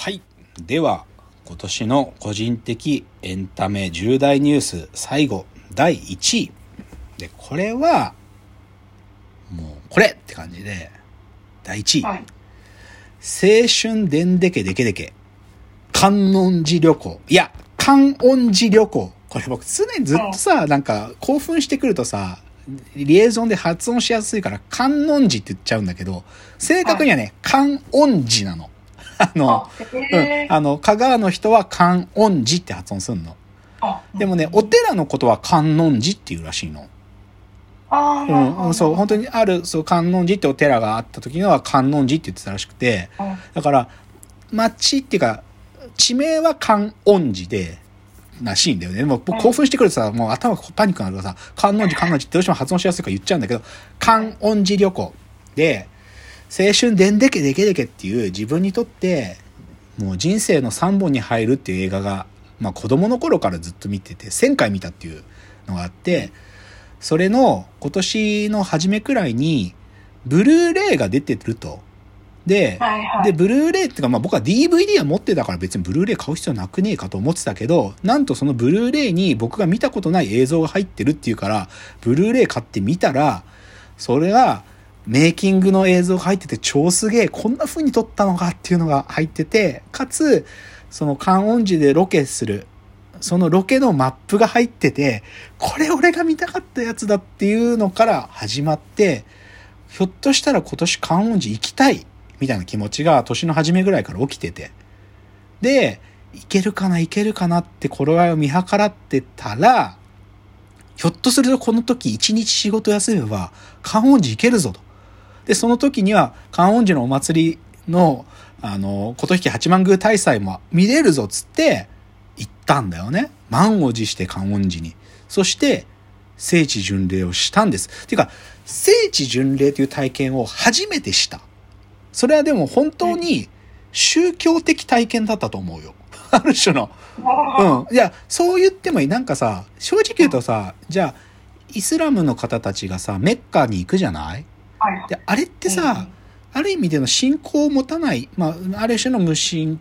はい。では、今年の個人的エンタメ重大ニュース最後、第1位。で、これは、もう、これって感じで、第1位。はい。青春でんでけでけでけ。観音寺旅行。いや、観音寺旅行。これ僕常にずっとさ、なんか興奮してくるとさ、リエゾンで発音しやすいから観音寺って言っちゃうんだけど、正確にはね、観音寺なの。あの、あ、うん。あの、香川の人は観音寺って発音すんの。あでもね、お寺のことは観音寺っていうらしいの。うん、うんそう、本当にある、そう、観音寺ってお寺があった時には観音寺って言ってたらしくて、うん。だから、町っていうか、地名は観音寺で、らしいんだよね。でも僕興奮してくるとさ、もう頭がパニックになるからさ、観音寺、観音寺ってどうしても発音しやすいから言っちゃうんだけど、観音寺旅行で、青春でんでけでけでけっていう自分にとって、もう人生の3本に入るっていう映画が、まあ子供の頃からずっと見てて、1000回見たっていうのがあって、それの今年の初めくらいに、ブルーレイが出てると。で、はいはい。で、ブルーレイっていうか、まあ僕は DVD は持ってたから別にブルーレイ買う必要なくねえかと思ってたけど、なんとそのブルーレイに僕が見たことない映像が入ってるっていうから、ブルーレイ買ってみたら、それがメイキングの映像が入ってて超すげえ、こんな風に撮ったのかっていうのが入ってて、かつ、その観音寺でロケする、そのロケのマップが入ってて、これ俺が見たかったやつだっていうのから始まって、ひょっとしたら今年観音寺行きたいみたいな気持ちが年の初めぐらいから起きてて。で、いけるかないけるかなって頃合いを見計らってたら、ひょっとするとこの時一日仕事休めば観音寺行けるぞと。で、その時には観音寺のお祭りの、あの、琴引八幡宮大祭も見れるぞっつって行ったんだよね。満を持して観音寺に。そして、聖地巡礼をしたんです。っていうか、聖地巡礼という体験を初めてした。それはでも本当に宗教的体験だったと思うよ。ある種の。あうん。いや、そう言ってもいい。なんかさ、正直言うとさ、じゃあ、イスラムの方たちがさ、メッカに行くじゃない？はい。で、あれってさ、ある意味での信仰を持たない、まあ、ある種の無信、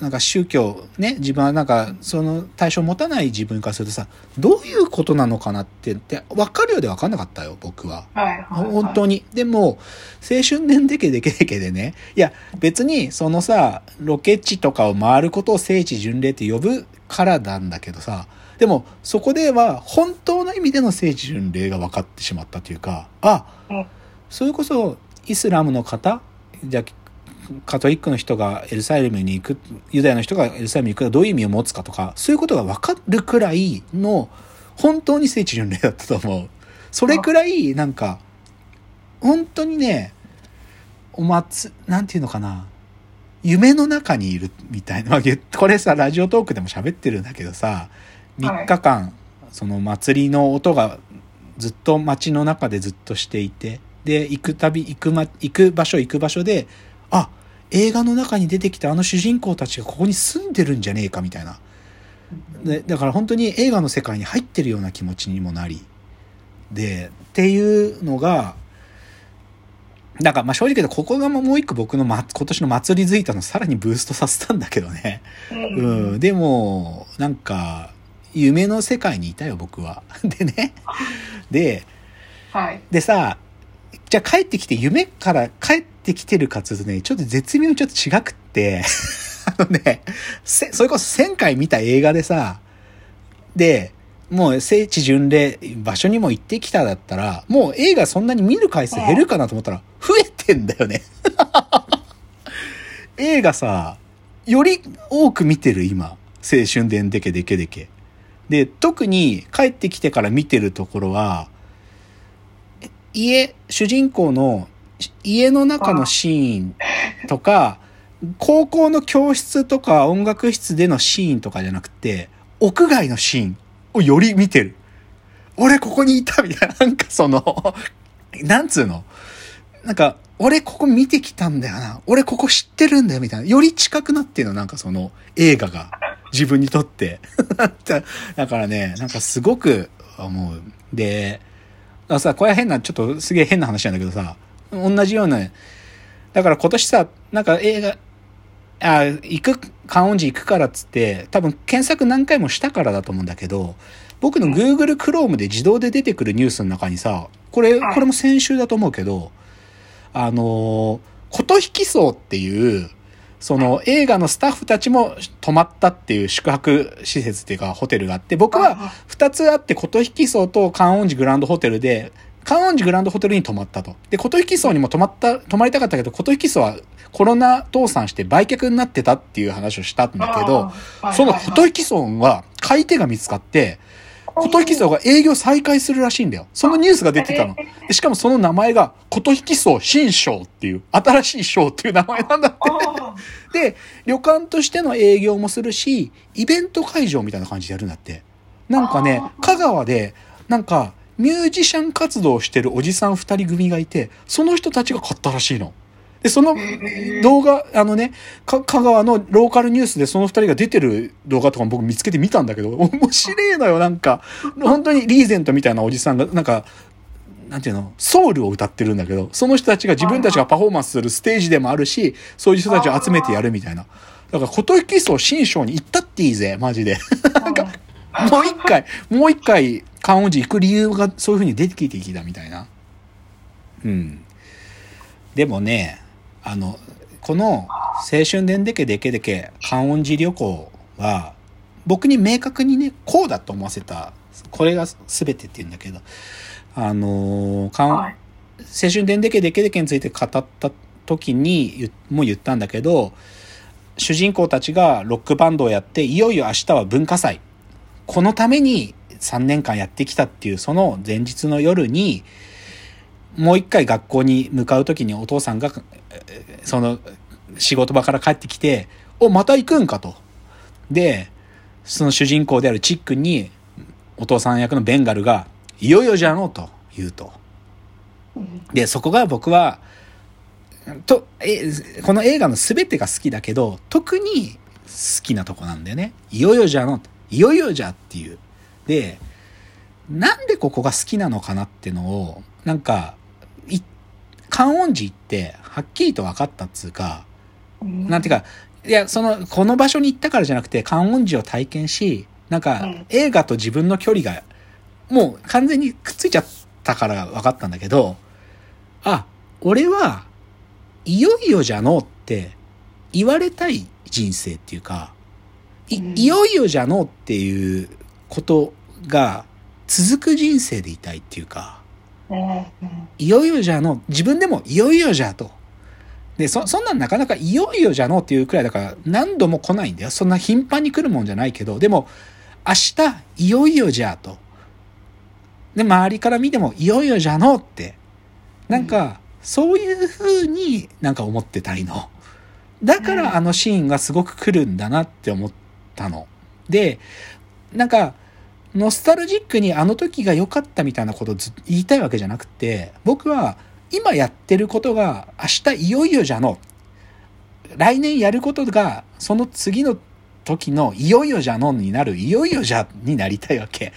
なんか宗教、ね、自分はなんか、その対象を持たない自分からするとさ、どういうことなのかなって、って分かるようで分かんなかったよ、僕は。はいはい。本当に。でも、青春年でけでけでけでね。いや、別に、そのさ、ロケ地とかを回ることを聖地巡礼って呼ぶからなんだけどさ、でも、そこでは、本当の意味での聖地巡礼が分かってしまったというか、あ、うんそれこそ、イスラムの方じゃあカトリックの人がエルサレムに行く、ユダヤの人がエルサレムに行くとどういう意味を持つかとか、そういうことが分かるくらいの、本当に聖地巡礼だったと思う。それくらい、なんか、本当にね、お祭、なんていうのかな、夢の中にいるみたいな。まあこれさ、ラジオトークでも喋ってるんだけどさ、3日間、その祭りの音がずっと街の中でずっとしていて、で、行くたび、行くま、行く場所行く場所で、あ、映画の中に出てきたあの主人公たちがここに住んでるんじゃねえかみたいな。でだから本当に映画の世界に入ってるような気持ちにもなりでっていうのがだからまあ正直言うとここがもう一個僕の、ま、今年の祭りづいたのさらにブーストさせたんだけどね、う。うんん、でもなんか夢の世界にいたよ僕は でねではい。でさじゃあ帰ってきて夢から帰ってきてるかつうとねちょっと絶妙にちょっと違くって あのねせそれこそ1000回見た映画でさでもう聖地巡礼場所にも行ってきただったらもう映画そんなに見る回数減るかなと思ったら増えてんだよね。映画さより多く見てる今。青春でんでけでけでけ。で特に帰ってきてから見てるところは家、主人公の家の中のシーンとか、高校の教室とか音楽室でのシーンとかじゃなくて、屋外のシーンをより見てる。俺ここにいたみたいな、なんかその、なんつうの？なんか、俺ここ見てきたんだよな。俺ここ知ってるんだよみたいな。より近くなってるの、なんかその映画が。自分にとって。だからね、なんかすごく思う。で、らさ、これは変な、ちょっとすげえ変な話なんだけどさ、同じような、だから今年さ、なんか映画、あ、行く、観音寺行くからっつって、多分検索何回もしたからだと思うんだけど、僕の Google Chrome で自動で出てくるニュースの中にさ、これ、はい。これも先週だと思うけど、あのー、琴引き荘っていう、その映画のスタッフたちも泊まったっていう宿泊施設っていうかホテルがあって、僕は二つあって琴引き荘と観音寺グランドホテルで、観音寺グランドホテルに泊まったと。で、琴引き荘にも泊まった、泊まりたかったけど、琴引き荘はコロナ倒産して売却になってたっていう話をしたんだけど、その琴引き荘は買い手が見つかって、琴引き荘が営業再開するらしいんだよ。そのニュースが出てたの。でしかもその名前が、琴引き荘新章っていう、新しい章っていう名前なんだって。で、旅館としての営業もするし、イベント会場みたいな感じでやるんだって。なんかね香川で、なんか、ミュージシャン活動をしてるおじさん二人組がいて、その人たちが買ったらしいの。で、その動画、あのね、か香川のローカルニュースでその二人が出てる動画とかも僕見つけて見たんだけど、面白いのよ、なんか。本当にリーゼントみたいなおじさんが、なんか、なんていうの、ソウルを歌ってるんだけど、その人たちが自分たちがパフォーマンスするステージでもあるし、そういう人たちを集めてやるみたいな。だから、琴引き荘新章に行ったっていいぜ、マジで。なんか、もう一回、もう一回、観音寺行く理由がそういう風に出てきてきたみたいな。うん。でもね、あの、この青春でんでけでけでけ観音寺旅行は、僕に明確にね、こうだと思わせた、これが全てって言うんだけど、あのー、観音はい。青春でんでけでけでけについて語った時に言もう言ったんだけど、主人公たちがロックバンドをやって、いよいよ明日は文化祭。このために3年間やってきたっていう、その前日の夜に、もう一回学校に向かう時にお父さんが、えーその仕事場から帰ってきて、お、また行くんかと。で、その主人公であるチックに、お父さん役のベンガルが、いよいよじゃのうと言うと。で、そこが僕は、と、え、この映画の全てが好きだけど、特に好きなとこなんだよね。いよいよじゃの、いよいよじゃっていう。で、なんでここが好きなのかなってのを、なんか、い、観音寺行って、はっきりと分かったっつうか、なんていうか、いや、その、この場所に行ったからじゃなくて、観音寺を体験し、なんかうん、映画と自分の距離が、もう完全にくっついちゃったから分かったんだけど、あ、俺は、いよいよじゃのうって言われたい人生っていうか、いうん。いよいよじゃのうっていうことが続く人生でいたいっていうか、いよいよじゃの、自分でもいよいよじゃと。で、そ、そんなんなかなかいよいよじゃのっていうくらいだから何度も来ないんだよ。そんな頻繁に来るもんじゃないけど、でも、明日いよいよじゃと。で、周りから見てもいよいよじゃのって。なんか、そういう風になんか思ってたいの。だからあのシーンがすごく来るんだなって思ったの。で、なんか、ノスタルジックにあの時が良かったみたいなことをずっと言いたいわけじゃなくて、僕は今やってることが明日いよいよじゃの。来年やることがその次の時のいよいよじゃのになるいよいよじゃになりたいわけ。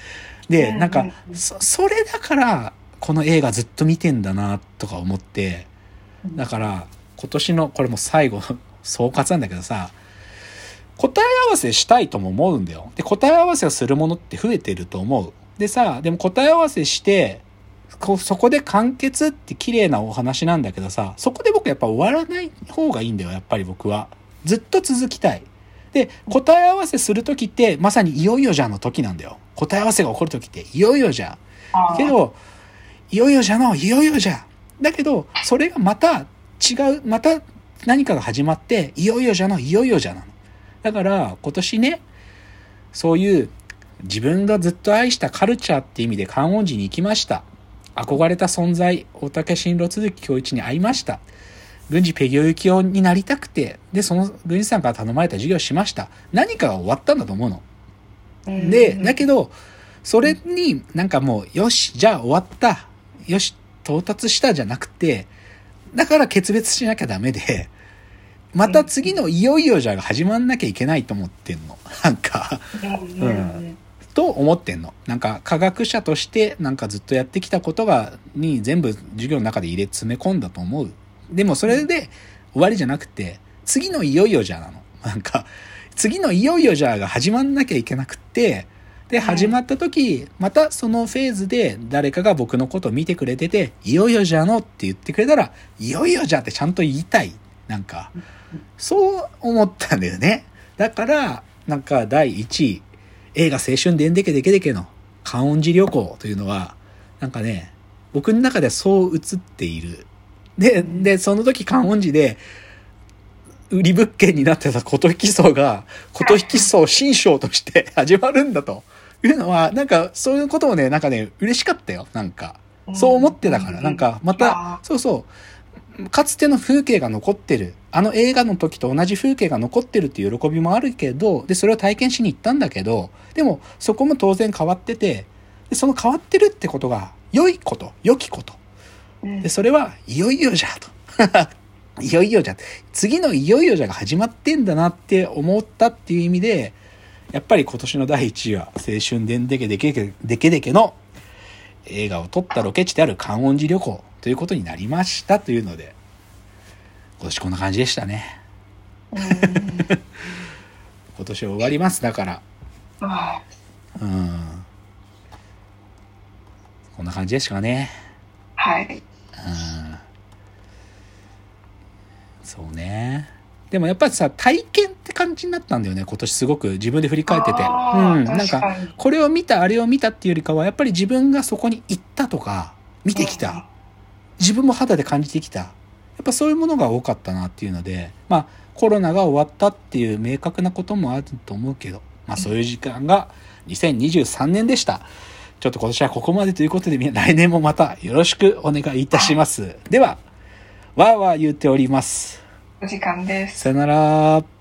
で、うんなんかそ、それだからこの映画ずっと見てんだなとか思って、だから今年のこれも最後の総括なんだけどさ答え合わせしたいとも思うんだよ。で答え合わせをするものって増えてると思う。でさでも答え合わせしてこそこで完結って綺麗なお話なんだけどさそこで僕やっぱ終わらない方がいいんだよやっぱり僕は。ずっと続きたい。で答え合わせする時ってまさにいよいよじゃんの時なんだよ。答え合わせが起こる時っていよいよじゃん。けど、いよいよじゃの、いよいよじゃ。だけど、それがまた違う、また何かが始まって、いよいよじゃの、いよいよじゃなの。だから、今年ね、そういう自分がずっと愛したカルチャーって意味で観音寺に行きました。憧れた存在、大竹新郎鈴木恭一に会いました。軍事ペギオユキオになりたくて、で、その軍事さんから頼まれた授業をしました。何かが終わったんだと思うの。で、だけど、それになんかもう、よし、じゃあ終わった。よし、到達したじゃなくて、だから決別しなきゃダメで、また次のいよいよじゃが始まんなきゃいけないと思ってんの。なんか、うんうんと思ってんの。なんか科学者としてなんかずっとやってきたことが、に全部授業の中で入れ詰め込んだと思う。でもそれで終わりじゃなくて、次のいよいよじゃなの。なんか、次のいよいよじゃが始まんなきゃいけなくって、で、始まった時、またそのフェーズで誰かが僕のことを見てくれてて、いよいよじゃのって言ってくれたら、いよいよじゃってちゃんと言いたい。なんか、そう思ったんだよね。だから、なんか第1位、映画青春でんでけでけでけの観音寺旅行というのは、なんかね、僕の中ではそう映っている。で、で、その時観音寺で、売り物件になってた琴引き層が、琴引き層新章として始まるんだというのは、なんかそういうこともね、なんかね、嬉しかったよ。なんか、そう思ってたから、なんかまた、そうそう、かつての風景が残ってる。あの映画の時と同じ風景が残ってるっていう喜びもあるけど、で、それを体験しに行ったんだけど、でもそこも当然変わってて、でその変わってるってことが良いこと、良きこと。うんで、それはいよいよじゃと。いよいよじゃ。次のいよいよじゃが始まってんだなって思ったっていう意味で、やっぱり今年の第1位は、青春でんでけでけでけでけの映画を撮ったロケ地である観音寺旅行ということになりましたというので、今年こんな感じでしたね。うん 今年は終わります。だから、あうん。こんな感じですかね。はい。うんそうね。でもやっぱりさ、体験って感じになったんだよね、今年すごく自分で振り返ってて。うん。なんか、これを見た、あれを見たっていうよりかは、やっぱり自分がそこに行ったとか、見てきた。自分も肌で感じてきた。やっぱそういうものが多かったなっていうので、まあ、コロナが終わったっていう明確なこともあると思うけど、まあそういう時間が2023年でした。ちょっと今年はここまでということで、み来年もまたよろしくお願いいたします。では、わーわー言っております。お時間です。さよなら。